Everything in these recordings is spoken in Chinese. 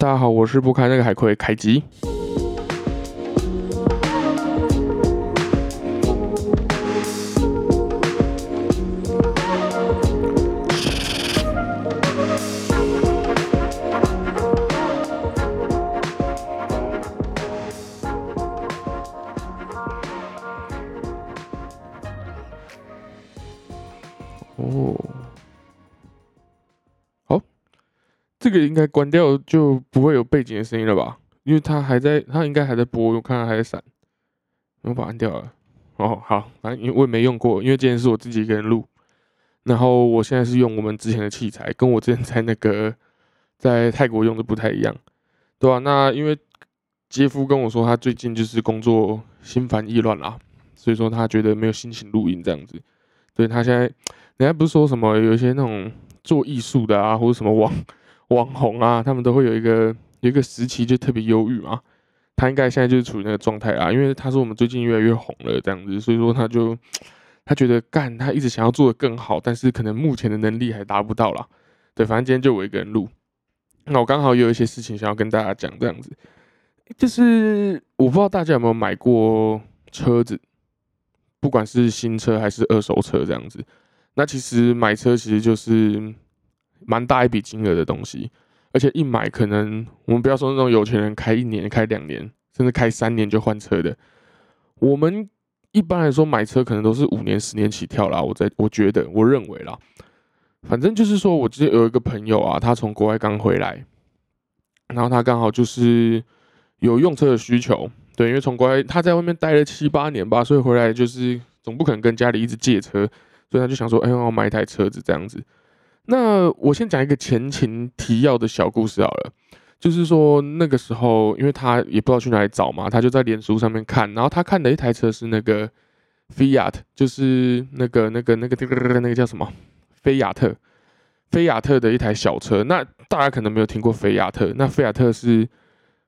大家好，我是不开那个海葵凯吉。应该关掉就不会有背景的声音了吧？因为它还在，它应该还在播，我看它还在闪，我把它按掉了。哦，好，反正因为我也没用过，因为今天是我自己一个人录，然后我现在是用我们之前的器材，跟我之前在那个在泰国用的不太一样，对吧？那因为杰夫跟我说，他最近就是工作心烦意乱啦，所以说他觉得没有心情录音这样子，对他现在。人家不是说什么有一些那种做艺术的啊，或者什么网网红啊，他们都会有一个有一个时期就特别忧郁嘛。他应该现在就是处于那个状态啊，因为他说我们最近越来越红了这样子，所以说他就他觉得干，他一直想要做的更好，但是可能目前的能力还达不到啦。对，反正今天就我一个人录，那我刚好有一些事情想要跟大家讲这样子，就是我不知道大家有没有买过车子，不管是新车还是二手车这样子。那其实买车其实就是蛮大一笔金额的东西，而且一买可能我们不要说那种有钱人开一年、开两年，甚至开三年就换车的，我们一般来说买车可能都是五年、十年起跳啦。我在我觉得，我认为啦，反正就是说我之前有一个朋友啊，他从国外刚回来，然后他刚好就是有用车的需求，对，因为从国外他在外面待了七八年吧，所以回来就是总不可能跟家里一直借车。所以他就想说，哎，我买一台车子这样子。那我先讲一个前情提要的小故事好了，就是说那个时候，因为他也不知道去哪里找嘛，他就在脸书上面看，然后他看的一台车是那个菲亚特，就是那个那个那个那个那个叫什么菲亚特，菲亚特的一台小车。那大家可能没有听过菲亚特，那菲亚特是，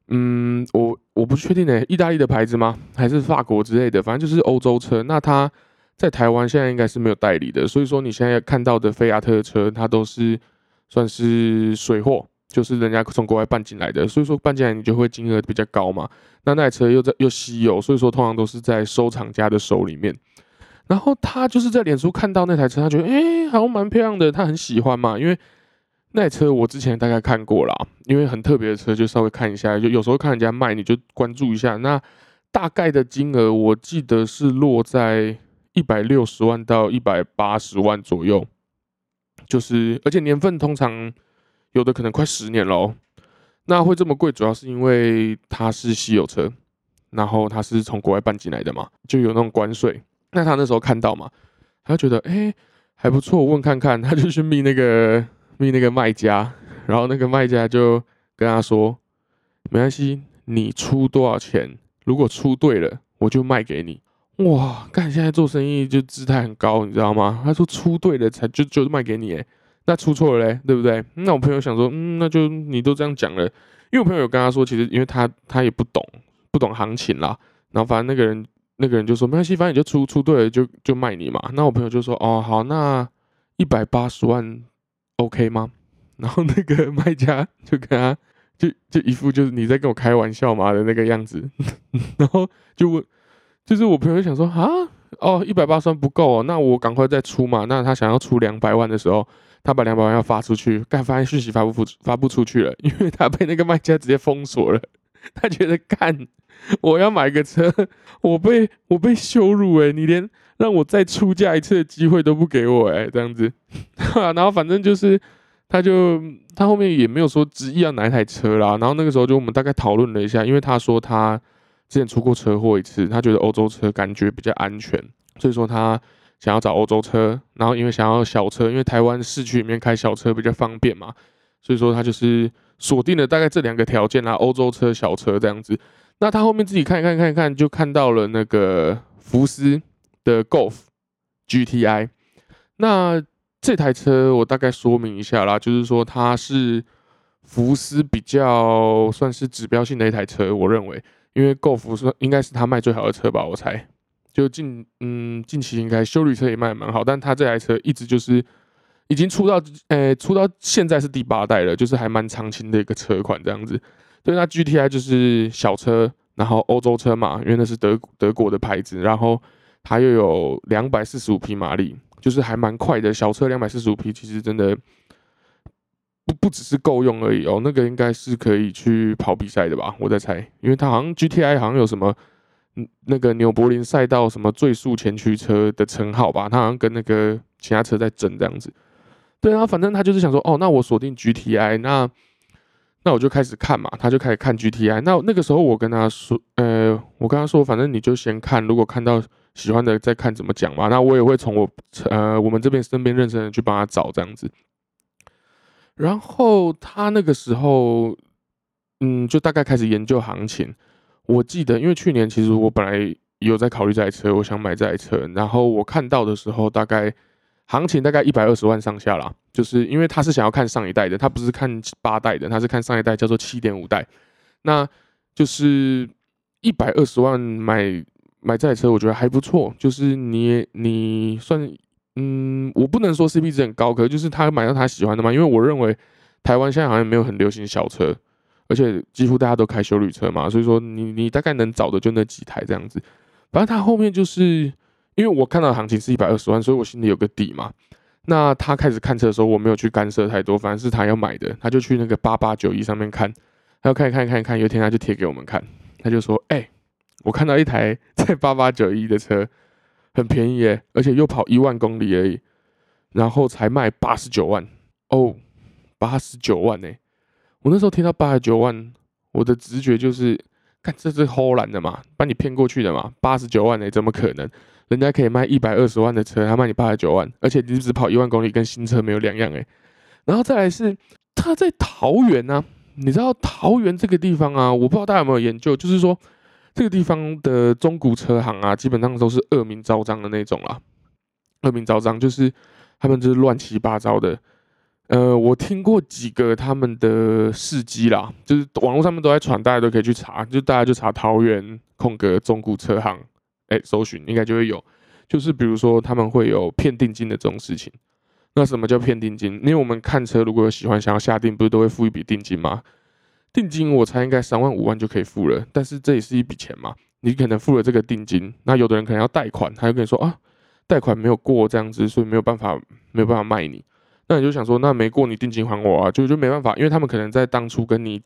嗯，我我不确定呢，意大利的牌子吗？还是法国之类的？反正就是欧洲车。那它。在台湾现在应该是没有代理的，所以说你现在看到的菲亚特车，它都是算是水货，就是人家从国外办进来的，所以说办进来你就会金额比较高嘛。那那台车又在又稀有，所以说通常都是在收藏家的手里面。然后他就是在脸书看到那台车，他觉得哎好像蛮漂亮的，他很喜欢嘛。因为那台车我之前大概看过啦，因为很特别的车，就稍微看一下，就有时候看人家卖，你就关注一下。那大概的金额我记得是落在。一百六十万到一百八十万左右，就是而且年份通常有的可能快十年喽。那会这么贵，主要是因为它是稀有车，然后它是从国外搬进来的嘛，就有那种关税。那他那时候看到嘛，他觉得哎还不错，问看看，他就去密那个密那个卖家，然后那个卖家就跟他说，没关系，你出多少钱，如果出对了，我就卖给你。哇，看现在做生意就姿态很高，你知道吗？他说出对了才就就卖给你，诶，那出错了嘞，对不对？那我朋友想说，嗯，那就你都这样讲了，因为我朋友有跟他说，其实因为他他也不懂不懂行情啦，然后反正那个人那个人就说没关系，反正你就出出对了就就卖你嘛。那我朋友就说，哦好，那一百八十万 OK 吗？然后那个卖家就跟他就就一副就是你在跟我开玩笑嘛的那个样子，然后就问。就是我朋友想说啊，哦，一百八十万不够哦，那我赶快再出嘛。那他想要出两百万的时候，他把两百万要发出去，干发现讯息发不出，发不出去了，因为他被那个卖家直接封锁了。他觉得干，我要买个车，我被我被羞辱诶，你连让我再出价一次的机会都不给我诶，这样子。然后反正就是他就他后面也没有说执意要哪一台车啦。然后那个时候就我们大概讨论了一下，因为他说他。之前出过车祸一次，他觉得欧洲车感觉比较安全，所以说他想要找欧洲车。然后因为想要小车，因为台湾市区里面开小车比较方便嘛，所以说他就是锁定了大概这两个条件啦：欧洲车、小车这样子。那他后面自己看一看，看一看，就看到了那个福斯的 Golf GTI。那这台车我大概说明一下啦，就是说它是福斯比较算是指标性的一台车，我认为。因为 Golf 是应该是他卖最好的车吧，我猜。就近嗯近期应该修理车也卖蛮好，但他这台车一直就是已经出到，呃，出到现在是第八代了，就是还蛮长青的一个车款这样子。对，那 GTI 就是小车，然后欧洲车嘛，因为那是德德国的牌子，然后它又有两百四十五匹马力，就是还蛮快的小车，两百四十五匹其实真的不不只是够用而已哦，那个应该是可以去跑比赛的吧，我在猜，因为它好像 GTI 好像有什么，那个纽柏林赛道什么最速前驱车的称号吧，它好像跟那个其他车在争这样子。对啊，反正他就是想说，哦，那我锁定 GTI，那。那我就开始看嘛，他就开始看 GTI。那那个时候我跟他说，呃，我跟他说，反正你就先看，如果看到喜欢的再看怎么讲嘛。那我也会从我呃我们这边身边认识的人去帮他找这样子。然后他那个时候，嗯，就大概开始研究行情。我记得，因为去年其实我本来有在考虑这台车，我想买这台车。然后我看到的时候，大概。行情大概一百二十万上下啦，就是因为他是想要看上一代的，他不是看八代的，他是看上一代叫做七点五代，那就是一百二十万买买这台车，我觉得还不错。就是你你算嗯，我不能说 CP 值很高，可就是他买到他喜欢的嘛。因为我认为台湾现在好像没有很流行小车，而且几乎大家都开修旅车嘛，所以说你你大概能找的就那几台这样子。反正他后面就是。因为我看到行情是一百二十万，所以我心里有个底嘛。那他开始看车的时候，我没有去干涉太多，反正是他要买的，他就去那个八八九一上面看，他要看一看看一看，有一天他就贴给我们看，他就说：“哎，我看到一台 在八八九一的车，很便宜耶，而且又跑一万公里而已，然后才卖八十九万哦，八十九万呢。我那时候听到八十九万，我的直觉就是，看这是偷懒的嘛，把你骗过去的嘛，八十九万呢，怎么可能？”人家可以卖一百二十万的车，他卖你八十九万，而且你只跑一万公里，跟新车没有两样诶。然后再来是他在桃园呢，你知道桃园这个地方啊，我不知道大家有没有研究，就是说这个地方的中古车行啊，基本上都是恶名昭彰的那种啦。恶名昭彰就是他们就是乱七八糟的。呃，我听过几个他们的事迹啦，就是网络上面都在传，大家都可以去查，就大家就查桃园空格中古车行。哎，搜寻应该就会有，就是比如说他们会有骗定金的这种事情。那什么叫骗定金？因为我们看车如果有喜欢想要下定，不是都会付一笔定金吗？定金我猜应该三万五万就可以付了，但是这也是一笔钱嘛。你可能付了这个定金，那有的人可能要贷款，他就跟你说啊，贷款没有过这样子，所以没有办法没有办法卖你。那你就想说，那没过你定金还我啊？就就没办法，因为他们可能在当初跟你。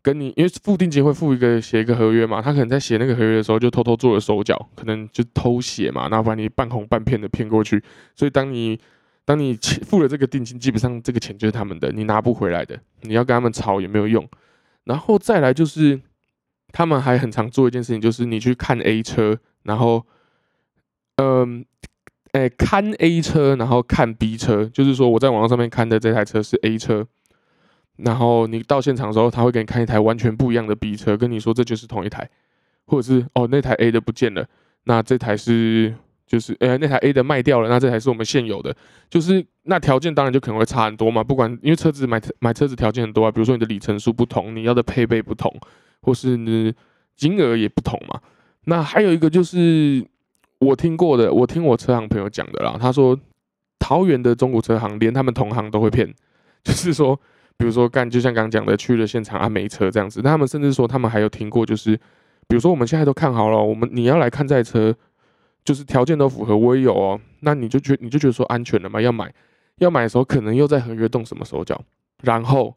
跟你，因为付定金会付一个写一个合约嘛，他可能在写那个合约的时候就偷偷做了手脚，可能就偷写嘛，然后把你半红半骗的骗过去。所以当你当你付了这个定金，基本上这个钱就是他们的，你拿不回来的。你要跟他们吵也没有用。然后再来就是，他们还很常做一件事情，就是你去看 A 车，然后，嗯，哎，看 A 车，然后看 B 车，就是说我在网络上面看的这台车是 A 车。然后你到现场的时候，他会给你看一台完全不一样的 B 车，跟你说这就是同一台，或者是哦那台 A 的不见了，那这台是就是呃那台 A 的卖掉了，那这台是我们现有的，就是那条件当然就可能会差很多嘛，不管因为车子买买车子条件很多啊，比如说你的里程数不同，你要的配备不同，或是你金额也不同嘛。那还有一个就是我听过的，我听我车行朋友讲的啦，他说桃园的中古车行连他们同行都会骗，就是说。比如说干，就像刚刚讲的，去了现场啊，没车这样子。那他们甚至说，他们还有听过，就是比如说我们现在都看好了，我们你要来看这台车，就是条件都符合，我也有哦。那你就觉你就觉得说安全了嘛？要买要买的时候，可能又在合约动什么手脚，然后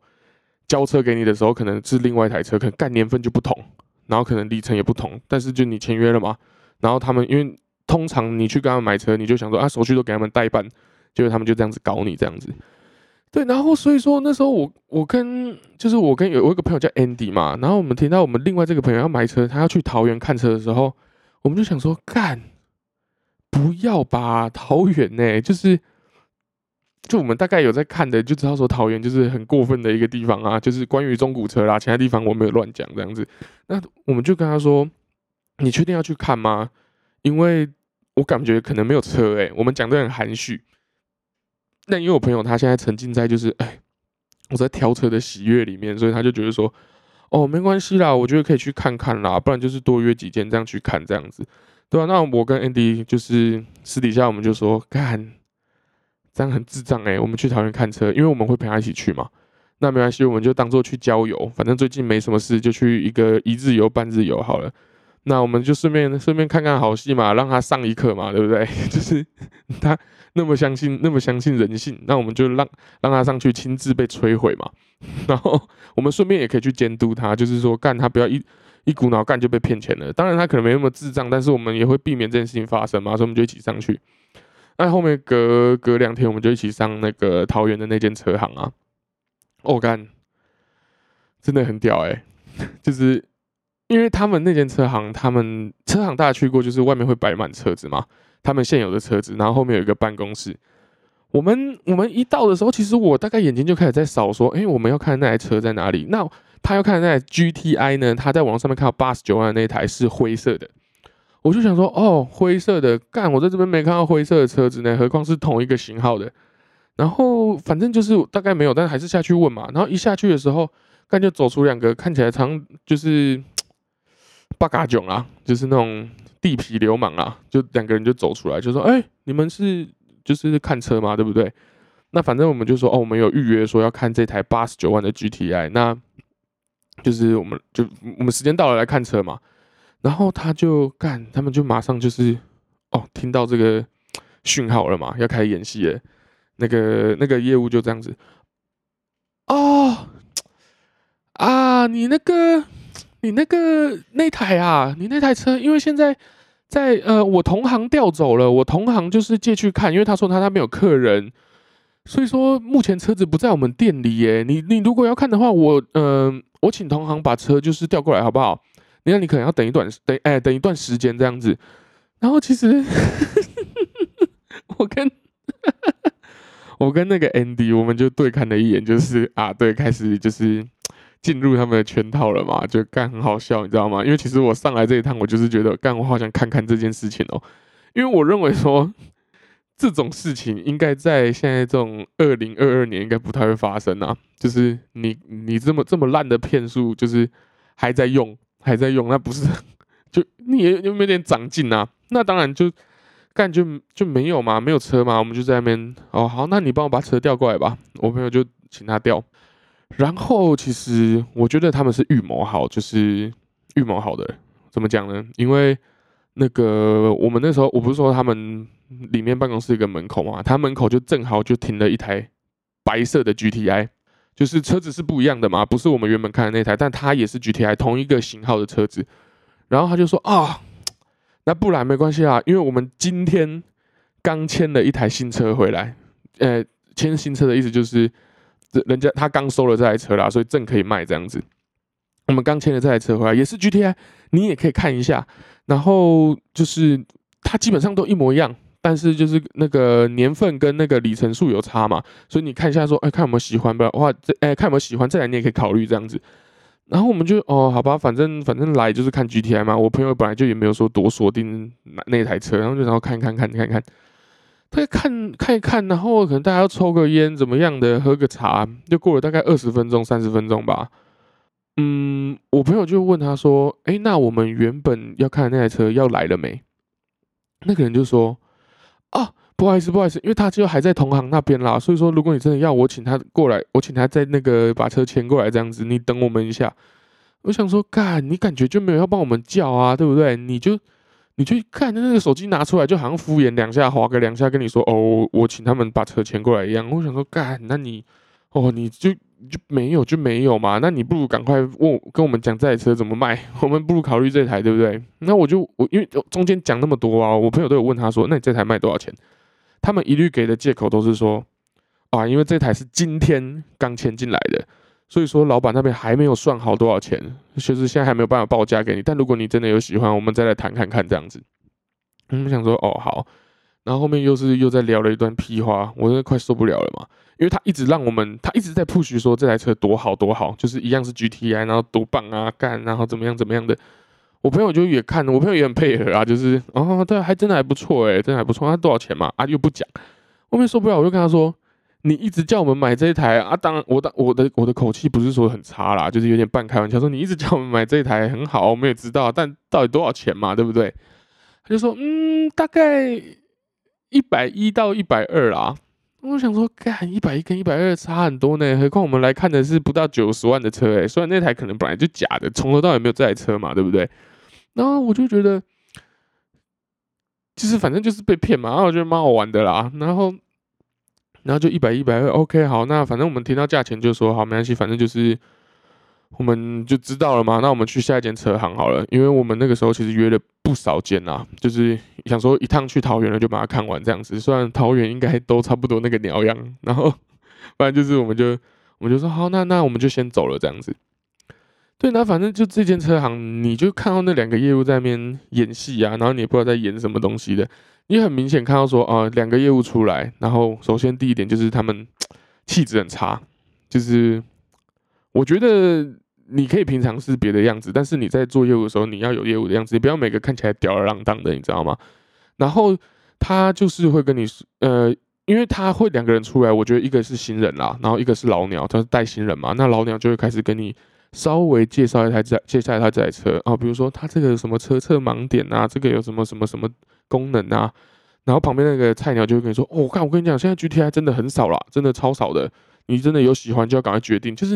交车给你的时候，可能是另外一台车，可能干年份就不同，然后可能里程也不同，但是就你签约了嘛。然后他们因为通常你去跟他们买车，你就想说啊，手续都给他们代办，结果他们就这样子搞你这样子。对，然后所以说那时候我我跟就是我跟有我一个朋友叫 Andy 嘛，然后我们听到我们另外这个朋友要买车，他要去桃园看车的时候，我们就想说干，不要吧，桃园呢，就是就我们大概有在看的，就知道说桃园就是很过分的一个地方啊，就是关于中古车啦，其他地方我没有乱讲这样子。那我们就跟他说，你确定要去看吗？因为我感觉可能没有车诶，我们讲的很含蓄。那因为我朋友他现在沉浸在就是哎，我在挑车的喜悦里面，所以他就觉得说，哦，没关系啦，我觉得可以去看看啦，不然就是多约几件这样去看这样子，对啊？那我跟 Andy 就是私底下我们就说，干这样很智障哎，我们去桃园看车，因为我们会陪他一起去嘛。那没关系，我们就当做去郊游，反正最近没什么事，就去一个一日游、半日游好了。那我们就顺便顺便看看好戏嘛，让他上一课嘛，对不对？就是他那么相信那么相信人性，那我们就让让他上去亲自被摧毁嘛。然后我们顺便也可以去监督他，就是说干他不要一一股脑干就被骗钱了。当然他可能没那么智障，但是我们也会避免这件事情发生嘛，所以我们就一起上去。那后面隔隔两天，我们就一起上那个桃园的那间车行啊。我干，真的很屌哎！就是因为他们那间车行，他们车行大家去过，就是外面会摆满车子嘛，他们现有的车子，然后后面有一个办公室。我们我们一到的时候，其实我大概眼睛就开始在扫，说，哎，我们要看那台车在哪里？那他要看那台 GTI 呢？他在网上面看到八十九万那台是灰色的，我就想说，哦，灰色的，干，我在这边没看到灰色的车子呢，何况是同一个型号的。然后反正就是大概没有，但是还是下去问嘛。然后一下去的时候，看就走出两个看起来常就是 八嘎囧啊，就是那种地痞流氓啊，就两个人就走出来，就说：“哎，你们是就是看车吗？对不对？”那反正我们就说：“哦，我们有预约说要看这台八十九万的 GTI。”那就是我们就我们时间到了来看车嘛。然后他就干，他们就马上就是哦，听到这个讯号了嘛，要开始演戏了。那个那个业务就这样子，哦，啊，你那个你那个那台啊，你那台车，因为现在在呃，我同行调走了，我同行就是借去看，因为他说他那边有客人，所以说目前车子不在我们店里耶。你你如果要看的话，我嗯，我请同行把车就是调过来好不好？你看你可能要等一段等哎等一段时间这样子，然后其实 我跟。我跟那个 Andy，我们就对看了一眼，就是啊，对，开始就是进入他们的圈套了嘛，就干很好笑，你知道吗？因为其实我上来这一趟，我就是觉得干，我好想看看这件事情哦，因为我认为说这种事情应该在现在这种二零二二年应该不太会发生啊，就是你你这么这么烂的骗术，就是还在用还在用，那不是就你有没有点长进啊？那当然就。干就就没有嘛，没有车嘛，我们就在那边哦。好，那你帮我把车调过来吧。我朋友就请他调。然后其实我觉得他们是预谋好，就是预谋好的。怎么讲呢？因为那个我们那时候，我不是说他们里面办公室一个门口嘛，他门口就正好就停了一台白色的 GTI，就是车子是不一样的嘛，不是我们原本看的那台，但它也是 GTI 同一个型号的车子。然后他就说啊。那不然没关系啊，因为我们今天刚签了一台新车回来，呃，签新车的意思就是，人家他刚收了这台车啦，所以正可以卖这样子。我们刚签了这台车回来，也是 GTI，你也可以看一下。然后就是它基本上都一模一样，但是就是那个年份跟那个里程数有差嘛，所以你看一下说，哎，看有没有喜欢不？哇，这哎，看有没有喜欢，这台你也可以考虑这样子。然后我们就哦，好吧，反正反正来就是看 GTI 嘛。我朋友本来就也没有说多锁定那那台车，然后就然后看看看看看，他看看一看，然后可能大家要抽个烟怎么样的，喝个茶，就过了大概二十分钟、三十分钟吧。嗯，我朋友就问他说：“哎，那我们原本要看那台车要来了没？”那个人就说：“啊。”不好意思，不好意思，因为他就还在同行那边啦，所以说如果你真的要我请他过来，我请他在那个把车牵过来这样子，你等我们一下。我想说，干，你感觉就没有要帮我们叫啊，对不对？你就你去看那个手机拿出来，就好像敷衍两下，划个两下，跟你说哦，我请他们把车牵过来一样。我想说，干，那你哦，你就就没有就没有嘛，那你不如赶快问跟我们讲这台车怎么卖，我们不如考虑这台，对不对？那我就我因为中间讲那么多啊，我朋友都有问他说，那你这台卖多少钱？他们一律给的借口都是说，啊，因为这台是今天刚签进来的，所以说老板那边还没有算好多少钱，就是现在还没有办法报价给你。但如果你真的有喜欢，我们再来谈看看这样子。我们想说，哦好，然后后面又是又在聊了一段屁话，我真的快受不了了嘛，因为他一直让我们，他一直在 push 说这台车多好多好，就是一样是 GTI，然后多棒啊干，然后怎么样怎么样的。我朋友就也看，我朋友也很配合啊，就是哦，对，还真的还不错哎，真的还不错。他多少钱嘛？啊，又不讲，后面受不了，我就跟他说：“你一直叫我们买这一台啊，当然，我的我的我的口气不是说很差啦，就是有点半开玩笑说你一直叫我们买这一台很好，我们也知道，但到底多少钱嘛，对不对？”他就说：“嗯，大概一百一到一百二啦。”我想说，干一百一跟一百二差很多呢，何况我们来看的是不到九十万的车，诶，虽然那台可能本来就假的，从头到尾没有这台车嘛，对不对？然后我就觉得，就是反正就是被骗嘛，然后我觉得蛮好玩的啦。然后，然后就一百一百二，OK，好，那反正我们听到价钱就说好，没关系，反正就是我们就知道了嘛。那我们去下一间车行好了，因为我们那个时候其实约了不少间啊，就是想说一趟去桃园了就把它看完这样子。虽然桃园应该都差不多那个鸟样，然后 反正就是我们就我们就说好，那那我们就先走了这样子。对，那反正就这间车行，你就看到那两个业务在那边演戏啊，然后你也不知道在演什么东西的。你很明显看到说，啊，两个业务出来，然后首先第一点就是他们气质很差，就是我觉得你可以平常是别的样子，但是你在做业务的时候，你要有业务的样子，你不要每个看起来吊儿郎当的，你知道吗？然后他就是会跟你说，呃，因为他会两个人出来，我觉得一个是新人啦，然后一个是老鸟，他是带新人嘛，那老鸟就会开始跟你。稍微介绍一台这介绍一台这台车啊，比如说他这个什么车侧盲点啊，这个有什么什么什么功能啊，然后旁边那个菜鸟就会跟你说，哦，我看我跟你讲，现在 GTI 真的很少啦，真的超少的，你真的有喜欢就要赶快决定，就是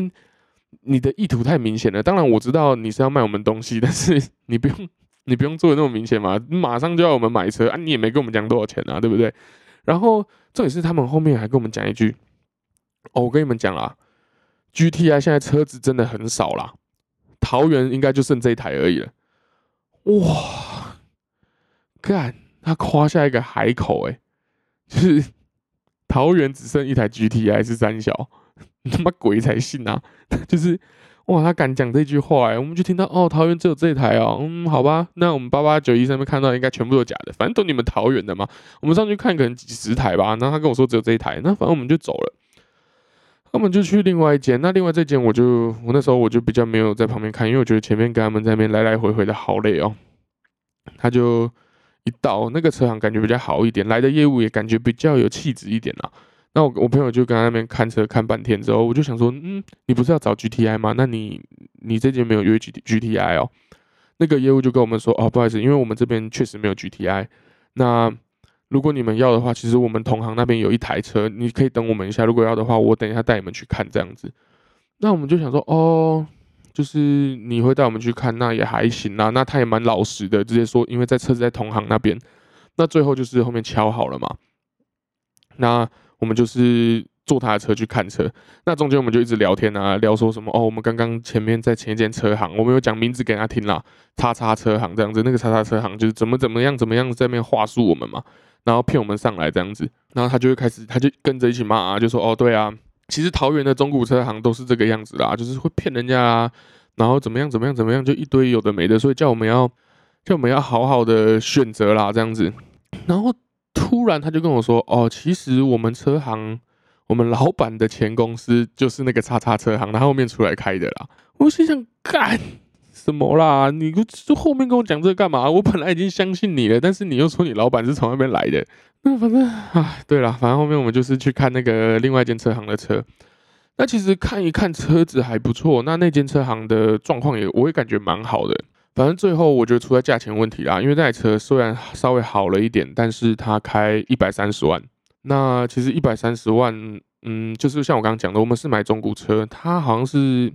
你的意图太明显了。当然我知道你是要卖我们东西，但是 你不用你不用做的那么明显嘛，马上就要我们买车啊，你也没跟我们讲多少钱啊，对不对？然后这也是他们后面还跟我们讲一句，哦，我跟你们讲啦。G T I 现在车子真的很少啦，桃园应该就剩这一台而已了。哇，干，他夸下一个海口哎，就是桃园只剩一台 G T I 是三小，他妈鬼才信啊！就是哇，他敢讲这句话哎，我们就听到哦，桃园只有这一台哦，嗯，好吧，那我们八八九一上面看到应该全部都假的，反正都你们桃园的嘛。我们上去看可能几十台吧，然后他跟我说只有这一台，那反正我们就走了。他们就去另外一间，那另外这间我就我那时候我就比较没有在旁边看，因为我觉得前面跟他们在那边来来回回的好累哦。他就一到那个车行，感觉比较好一点，来的业务也感觉比较有气质一点啊。那我我朋友就跟他那边看车看半天之后，我就想说，嗯，你不是要找 GTI 吗？那你你这间没有约 G GTI 哦？那个业务就跟我们说，哦，不好意思，因为我们这边确实没有 GTI。那如果你们要的话，其实我们同行那边有一台车，你可以等我们一下。如果要的话，我等一下带你们去看这样子。那我们就想说，哦，就是你会带我们去看，那也还行啊。那他也蛮老实的，直接说，因为在车子在同行那边。那最后就是后面敲好了嘛。那我们就是坐他的车去看车。那中间我们就一直聊天啊，聊说什么哦，我们刚刚前面在前一间车行，我们有讲名字给他听啦，叉叉车行这样子。那个叉叉车行就是怎么怎么样怎么样在那边话术我们嘛。然后骗我们上来这样子，然后他就会开始，他就跟着一起骂啊，就说哦，对啊，其实桃园的中古车行都是这个样子啦，就是会骗人家啊，然后怎么样怎么样怎么样，就一堆有的没的，所以叫我们要叫我们要好好的选择啦，这样子。然后突然他就跟我说，哦，其实我们车行，我们老板的前公司就是那个叉叉车行，他后面出来开的啦。我心想，干。什么啦？你就后面跟我讲这干嘛？我本来已经相信你了，但是你又说你老板是从那边来的。那反正啊，对了，反正后面我们就是去看那个另外一间车行的车。那其实看一看车子还不错，那那间车行的状况也我也感觉蛮好的。反正最后我觉得出在价钱问题啦，因为那台车虽然稍微好了一点，但是它开一百三十万。那其实一百三十万，嗯，就是像我刚刚讲的，我们是买中古车，它好像是。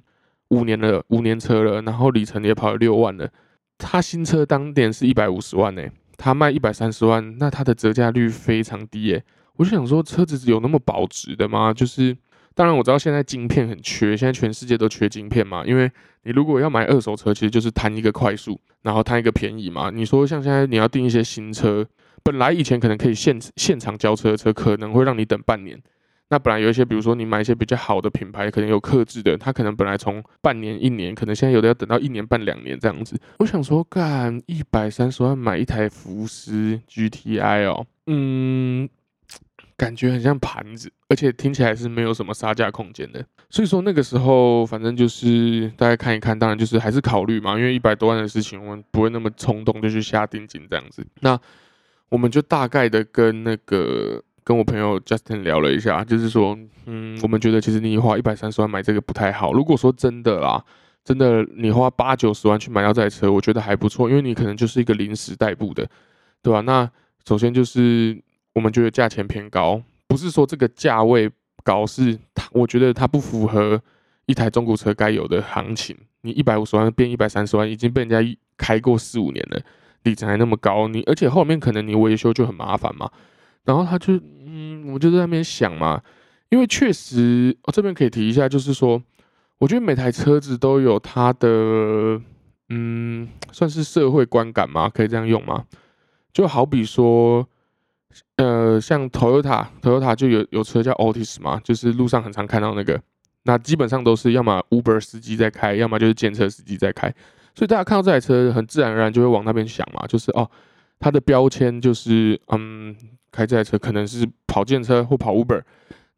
五年了，五年车了，然后里程也跑了六万了。它新车当年是一百五十万呢，它卖一百三十万，那它的折价率非常低耶。我就想说，车子有那么保值的吗？就是，当然我知道现在晶片很缺，现在全世界都缺晶片嘛。因为你如果要买二手车，其实就是贪一个快速，然后贪一个便宜嘛。你说像现在你要订一些新车，本来以前可能可以现现场交车的车，可能会让你等半年。那本来有一些，比如说你买一些比较好的品牌，可能有克制的，它可能本来从半年、一年，可能现在有的要等到一年半、两年这样子。我想说，干一百三十万买一台福斯 GTI 哦，嗯，感觉很像盘子，而且听起来是没有什么杀价空间的。所以说那个时候，反正就是大家看一看，当然就是还是考虑嘛，因为一百多万的事情，我们不会那么冲动就去下定金这样子。那我们就大概的跟那个。跟我朋友 Justin 聊了一下，就是说，嗯，我们觉得其实你花一百三十万买这个不太好。如果说真的啦，真的你花八九十万去买到这台车，我觉得还不错，因为你可能就是一个临时代步的，对吧？那首先就是我们觉得价钱偏高，不是说这个价位高，是它我觉得它不符合一台中古车该有的行情。你一百五十万变一百三十万，已经被人家开过四五年了，里程还那么高，你而且后面可能你维修就很麻烦嘛。然后他就嗯，我就在那边想嘛，因为确实，我这边可以提一下，就是说，我觉得每台车子都有它的嗯，算是社会观感嘛，可以这样用吗？就好比说，呃，像 Toyota，Toyota 就有有车叫 Altis 嘛，就是路上很常看到那个，那基本上都是要么 Uber 司机在开，要么就是检车司机在开，所以大家看到这台车，很自然而然就会往那边想嘛，就是哦，它的标签就是嗯，开这台车可能是跑电车或跑 Uber，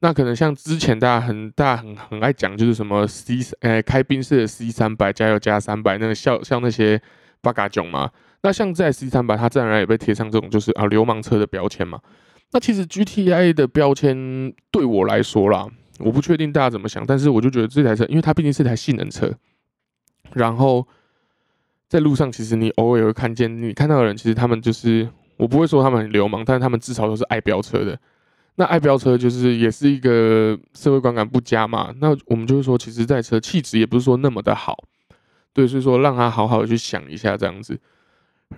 那可能像之前大家很大很很爱讲，就是什么 C 呃开宾士的 C 三百加油加三百，那个像像那些八嘎囧嘛。那像在 C 三百，它自然而然也被贴上这种就是啊流氓车的标签嘛。那其实 GTI 的标签对我来说啦，我不确定大家怎么想，但是我就觉得这台车，因为它毕竟是台性能车，然后在路上其实你偶尔也会看见，你看到的人其实他们就是我不会说他们很流氓，但是他们至少都是爱飙车的。那爱飙车就是也是一个社会观感不佳嘛。那我们就是说，其实这台车气质也不是说那么的好，对，所以说让他好好的去想一下这样子。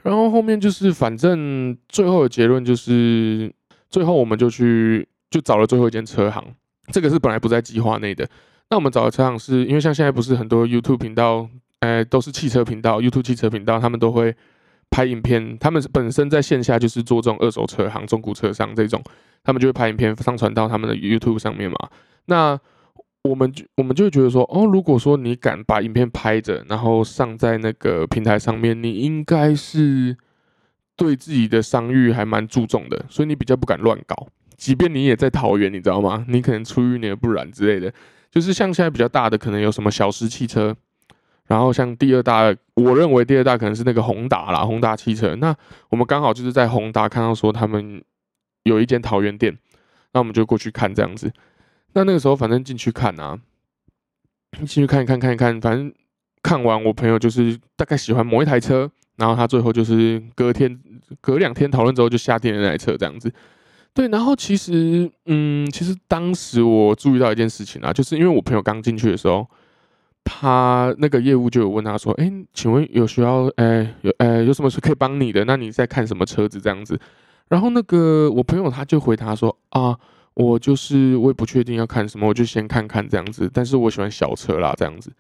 然后后面就是，反正最后的结论就是，最后我们就去就找了最后一间车行，这个是本来不在计划内的。那我们找的车行是因为像现在不是很多 YouTube 频道，呃，都是汽车频道，YouTube 汽车频道，他们都会拍影片，他们本身在线下就是做这种二手车行、中古车商这种，他们就会拍影片上传到他们的 YouTube 上面嘛。那我们就我们就觉得说，哦，如果说你敢把影片拍着，然后上在那个平台上面，你应该是对自己的商誉还蛮注重的，所以你比较不敢乱搞。即便你也在桃园，你知道吗？你可能出淤泥而不染之类的。就是像现在比较大的，可能有什么小石汽车，然后像第二大，我认为第二大可能是那个宏达啦，宏达汽车。那我们刚好就是在宏达看到说他们有一间桃园店，那我们就过去看这样子。那那个时候，反正进去看啊，进去看一看，看一看，反正看完，我朋友就是大概喜欢某一台车，然后他最后就是隔天、隔两天讨论之后就下定了那台车，这样子。对，然后其实，嗯，其实当时我注意到一件事情啊，就是因为我朋友刚进去的时候，他那个业务就有问他说：“哎，请问有需要，哎，有，哎，有什么是可以帮你的？那你在看什么车子这样子？”然后那个我朋友他就回答说：“啊。”我就是我也不确定要看什么，我就先看看这样子。但是我喜欢小车啦，这样子。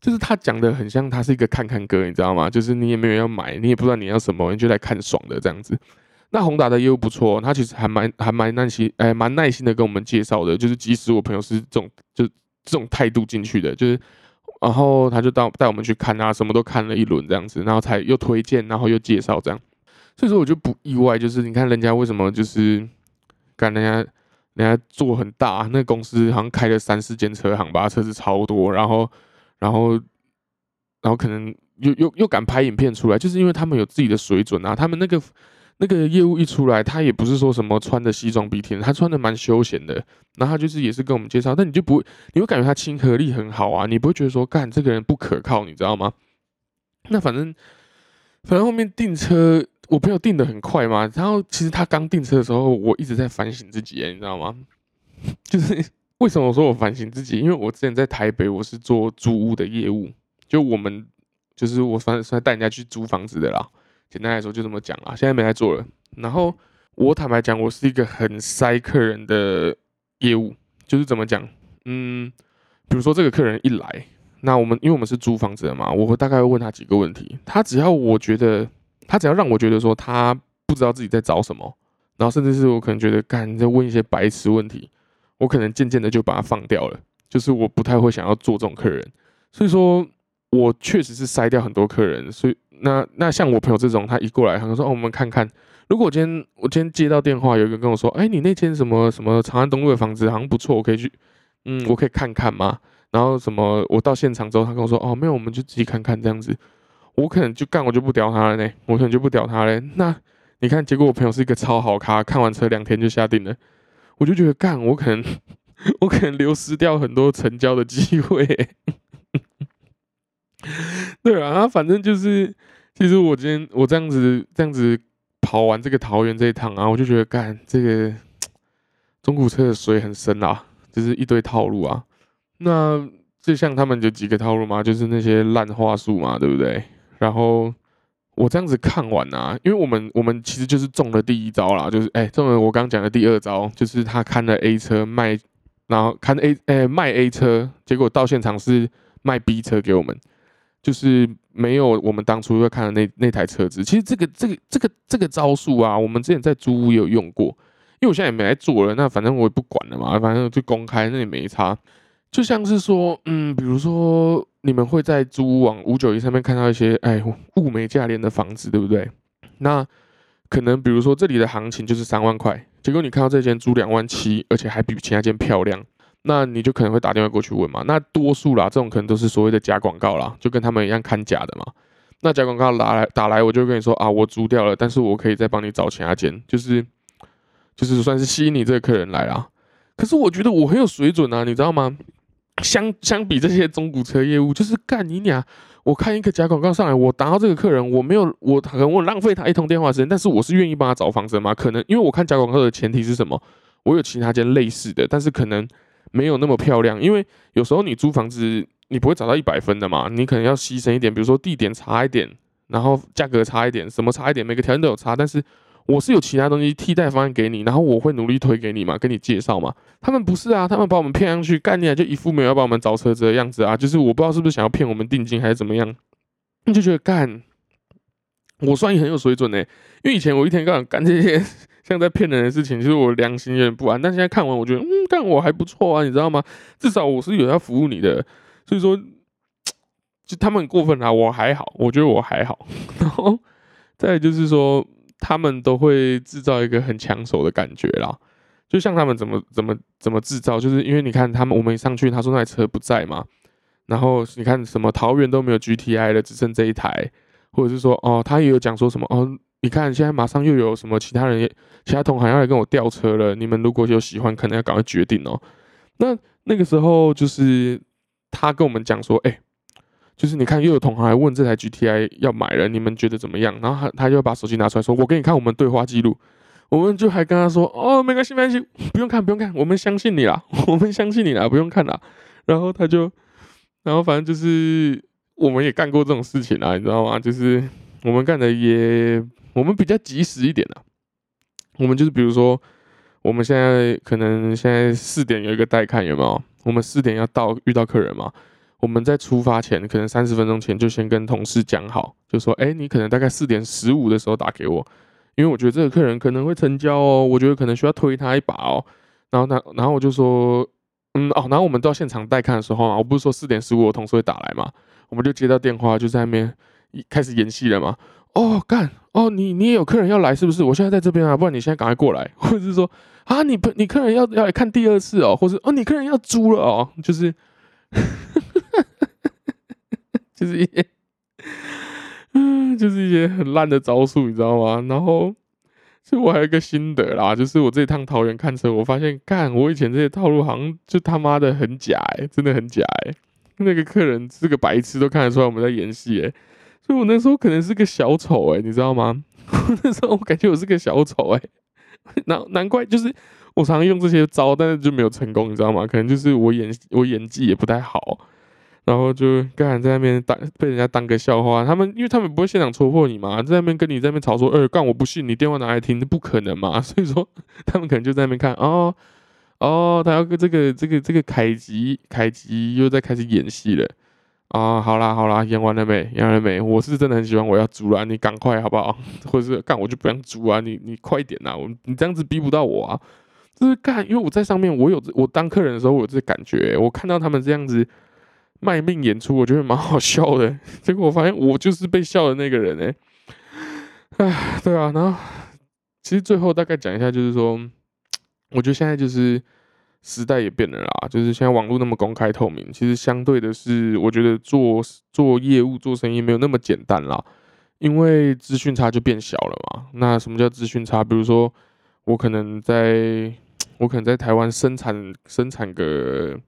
就是他讲的很像他是一个看看哥，你知道吗？就是你也没有要买，你也不知道你要什么，你就来看爽的这样子。那宏达的业务不错，他其实还蛮还蛮耐心，哎，蛮耐心的跟我们介绍的。就是即使我朋友是这种就这种态度进去的，就是然后他就带带我们去看啊，什么都看了一轮这样子，然后才又推荐，然后又介绍这样。所以说我就不意外，就是你看人家为什么就是干人家。人家做很大，那公司好像开了三四间车行吧，车子超多，然后，然后，然后可能又又又敢拍影片出来，就是因为他们有自己的水准啊。他们那个那个业务一出来，他也不是说什么穿的西装笔挺，他穿的蛮休闲的。然后他就是也是跟我们介绍，但你就不，你会感觉他亲和力很好啊，你不会觉得说干这个人不可靠，你知道吗？那反正，反正后面订车。我朋友订的很快嘛，然后其实他刚订车的时候，我一直在反省自己，你知道吗？就是为什么我说我反省自己？因为我之前在台北，我是做租屋的业务，就我们就是我反正是带人家去租房子的啦。简单来说就这么讲啊，现在没在做了。然后我坦白讲，我是一个很塞客人的业务，就是怎么讲？嗯，比如说这个客人一来，那我们因为我们是租房子的嘛，我会大概会问他几个问题，他只要我觉得。他只要让我觉得说他不知道自己在找什么，然后甚至是我可能觉得干在问一些白痴问题，我可能渐渐的就把他放掉了。就是我不太会想要做这种客人，所以说我确实是筛掉很多客人。所以那那像我朋友这种，他一过来，他说哦，我们看看。如果我今天我今天接到电话，有一个跟我说，哎，你那间什么什么长安东路的房子好像不错，我可以去，嗯，我可以看看吗？然后什么，我到现场之后，他跟我说，哦，没有，我们就自己看看这样子。我可能就干，我就不屌他了呢。我可能就不屌他嘞。那你看，结果我朋友是一个超好咖，看完车两天就下定了。我就觉得干，我可能 我可能流失掉很多成交的机会。对啊，反正就是，其实我今天我这样子这样子跑完这个桃园这一趟啊，我就觉得干这个中古车的水很深啊，就是一堆套路啊。那就像他们有几个套路嘛，就是那些烂话术嘛，对不对？然后我这样子看完啊，因为我们我们其实就是中了第一招啦，就是哎中了我刚讲的第二招，就是他看了 A 车卖，然后看 A 哎卖 A 车，结果到现场是卖 B 车给我们，就是没有我们当初要看的那那台车子。其实这个这个这个这个招数啊，我们之前在租屋也有用过，因为我现在也没来做了，那反正我也不管了嘛，反正就公开，那也没差。就像是说，嗯，比如说你们会在租网五九一上面看到一些，哎，物美价廉的房子，对不对？那可能比如说这里的行情就是三万块，结果你看到这间租两万七，而且还比其他间漂亮，那你就可能会打电话过去问嘛。那多数啦，这种可能都是所谓的假广告啦，就跟他们一样看假的嘛。那假广告打来打来，我就跟你说啊，我租掉了，但是我可以再帮你找其他间，就是就是算是吸引你这个客人来啦。可是我觉得我很有水准啊，你知道吗？相相比这些中古车业务，就是干你俩，我看一个假广告上来，我打到这个客人，我没有，我可能我浪费他一通电话时间，但是我是愿意帮他找房子吗？可能因为我看假广告的前提是什么？我有其他间类似的，但是可能没有那么漂亮，因为有时候你租房子，你不会找到一百分的嘛，你可能要牺牲一点，比如说地点差一点，然后价格差一点，什么差一点，每个条件都有差，但是。我是有其他东西替代方案给你，然后我会努力推给你嘛，跟你介绍嘛。他们不是啊，他们把我们骗上去，干你，就一副没有要帮我们找车子的样子啊。就是我不知道是不是想要骗我们定金还是怎么样，你就觉得干，我算也很有水准呢。因为以前我一天到晚干这些 像在骗人的事情，其实我良心有点不安。但现在看完，我觉得嗯，干我还不错啊，你知道吗？至少我是有要服务你的。所以说，就他们很过分啊，我还好，我觉得我还好。然后再就是说。他们都会制造一个很抢手的感觉啦，就像他们怎么怎么怎么制造，就是因为你看他们我们一上去，他说那台车不在嘛，然后你看什么桃园都没有 GTI 了，只剩这一台，或者是说哦，他也有讲说什么哦，你看现在马上又有什么其他人其他同行要来跟我调车了，你们如果有喜欢，可能要赶快决定哦。那那个时候就是他跟我们讲说，哎。就是你看，又有同行来问这台 GTI 要买了，你们觉得怎么样？然后他他就把手机拿出来说：“我给你看我们对话记录。”我们就还跟他说：“哦，没关系，没关系，不用看，不用看，我们相信你啦，我们相信你啦，不用看啦。”然后他就，然后反正就是我们也干过这种事情啊，你知道吗？就是我们干的也，我们比较及时一点啦。我们就是比如说，我们现在可能现在四点有一个待看，有没有？我们四点要到，遇到客人嘛。我们在出发前，可能三十分钟前就先跟同事讲好，就说：“哎，你可能大概四点十五的时候打给我，因为我觉得这个客人可能会成交哦，我觉得可能需要推他一把哦。”然后他，然后我就说：“嗯，哦。”然后我们到现场带看的时候啊，我不是说四点十五我同事会打来嘛，我们就接到电话，就在那边开始演戏了嘛。哦，干哦，你你也有客人要来是不是？我现在在这边啊，不然你现在赶快过来，或者是说啊，你不你客人要要来看第二次哦，或是哦，你客人要租了哦，就是。就是一些，嗯，就是一些很烂的招数，你知道吗？然后，所以我还有一个心得啦，就是我这趟桃园看车，我发现，干，我以前这些套路好像就他妈的很假哎，真的很假哎。那个客人是个白痴，都看得出来我们在演戏哎。所以我那时候可能是个小丑哎，你知道吗？那时候我感觉我是个小丑哎，难难怪就是我常用这些招，但是就没有成功，你知道吗？可能就是我演我演技也不太好。然后就刚才在那边当被人家当个笑话，他们因为他们不会现场戳破你嘛，在那边跟你在那边吵说，呃，干我不信，你电话拿来听，不可能嘛，所以说他们可能就在那边看，哦哦，他要跟这个这个这个凯吉凯吉又在开始演戏了啊，好啦好啦，演完了没？演完了没？我是真的很喜欢，我要租啦，你赶快好不好？或者是干我就不想租啊，你你快点呐，我你这样子逼不到我啊，就是干，因为我在上面，我有我当客人的时候，我有这感觉，我看到他们这样子。卖命演出，我觉得蛮好笑的。结果我发现我就是被笑的那个人哎，哎，对啊。然后其实最后大概讲一下，就是说，我觉得现在就是时代也变了啦，就是现在网络那么公开透明，其实相对的是，我觉得做做业务、做生意没有那么简单啦，因为资讯差就变小了嘛。那什么叫资讯差？比如说，我可能在，我可能在台湾生产生产个。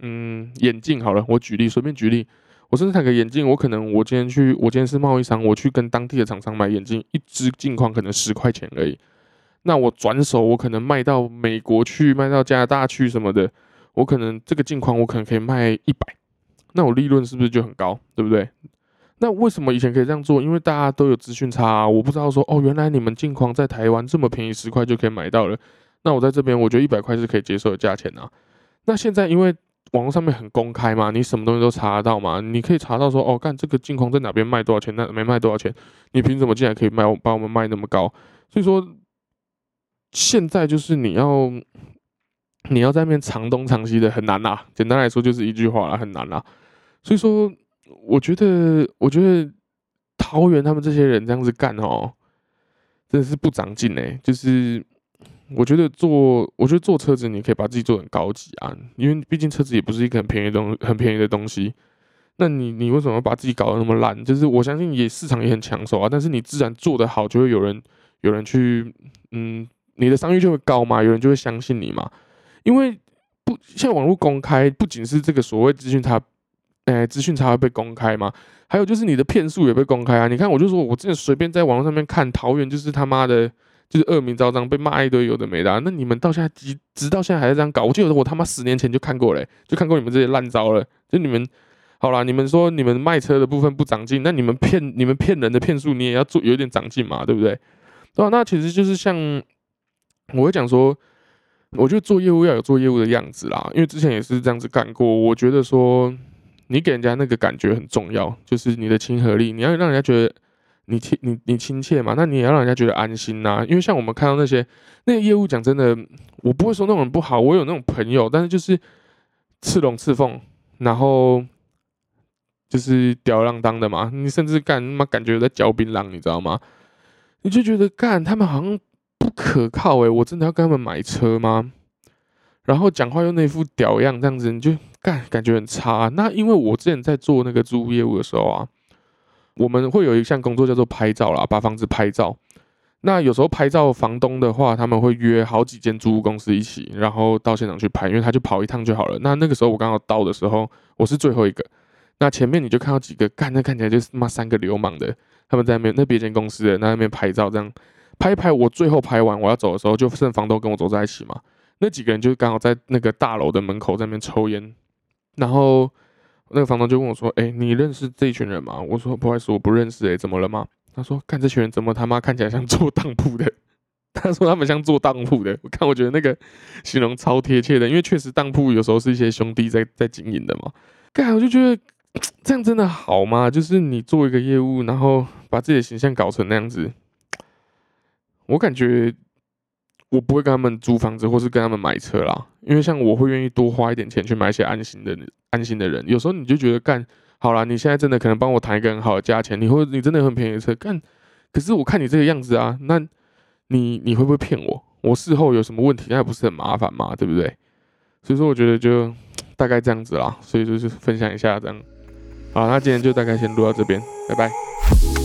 嗯，眼镜好了，我举例，随便举例，我甚至谈个眼镜，我可能我今天去，我今天是贸易商，我去跟当地的厂商买眼镜，一只镜框可能十块钱而已。那我转手我可能卖到美国去，卖到加拿大去什么的，我可能这个镜框我可能可以卖一百，那我利润是不是就很高，对不对？那为什么以前可以这样做？因为大家都有资讯差，啊，我不知道说哦，原来你们镜框在台湾这么便宜，十块就可以买到了。那我在这边，我觉得一百块是可以接受的价钱啊。那现在因为网络上面很公开嘛，你什么东西都查得到嘛，你可以查到说哦，干这个镜框在哪边卖多少钱，那没卖多少钱，你凭什么竟然可以卖把我们卖那么高？所以说现在就是你要你要在那边长东藏西的很难呐。简单来说就是一句话了，很难啦。所以说。我觉得，我觉得桃园他们这些人这样子干哦，真的是不长进哎。就是我觉得做，我觉得做车子你可以把自己做很高级啊，因为毕竟车子也不是一个很便宜的东，很便宜的东西。那你你为什么把自己搞得那么烂？就是我相信也市场也很抢手啊，但是你自然做得好，就会有人有人去，嗯，你的商誉就会高嘛，有人就会相信你嘛。因为不现在网络公开，不仅是这个所谓资讯差。哎，资讯差会被公开嘛？还有就是你的骗术也被公开啊！你看，我就说我之前随便在网络上面看桃园，就是他妈的，就是恶名昭彰，被骂一堆有的没的。那你们到现在直直到现在还在这样搞？我记得我他妈十年前就看过嘞，就看过你们这些烂招了。就你们好啦，你们说你们卖车的部分不长进，那你们骗你们骗人的骗术，你也要做有点长进嘛，对不对？对吧？那其实就是像我会讲说，我觉得做业务要有做业务的样子啦，因为之前也是这样子干过。我觉得说。你给人家那个感觉很重要，就是你的亲和力，你要让人家觉得你亲你你亲切嘛，那你也要让人家觉得安心呐。因为像我们看到那些那个业务，讲真的，我不会说那种人不好，我有那种朋友，但是就是刺龙刺凤，然后就是吊儿郎当的嘛。你甚至干妈感觉在嚼槟榔，你知道吗？你就觉得干他们好像不可靠诶，我真的要跟他们买车吗？然后讲话又那副屌样，这样子你就。干感觉很差。那因为我之前在做那个租业务的时候啊，我们会有一项工作叫做拍照啦，把房子拍照。那有时候拍照，房东的话他们会约好几间租屋公司一起，然后到现场去拍，因为他就跑一趟就好了。那那个时候我刚好到的时候，我是最后一个。那前面你就看到几个干，那看起来就是妈三个流氓的，他们在那边那别间公司的那边拍照，这样拍一拍。我最后拍完我要走的时候，就剩房东跟我走在一起嘛。那几个人就刚好在那个大楼的门口在那边抽烟。然后那个房东就问我说：“哎，你认识这群人吗？”我说：“不好意思，我不认识。”哎，怎么了吗？他说：“看这群人怎么他妈看起来像做当铺的。”他说：“他们像做当铺的。”我看我觉得那个形容超贴切的，因为确实当铺有时候是一些兄弟在在经营的嘛。干，我就觉得这样真的好吗？就是你做一个业务，然后把自己的形象搞成那样子，我感觉。我不会跟他们租房子，或是跟他们买车啦，因为像我会愿意多花一点钱去买一些安心的、安心的人。有时候你就觉得干好了，你现在真的可能帮我谈一个很好的价钱，你会你真的很便宜的车干，可是我看你这个样子啊，那你你会不会骗我？我事后有什么问题，那不是很麻烦嘛，对不对？所以说我觉得就大概这样子啦，所以就是分享一下这样。好，那今天就大概先录到这边，拜拜。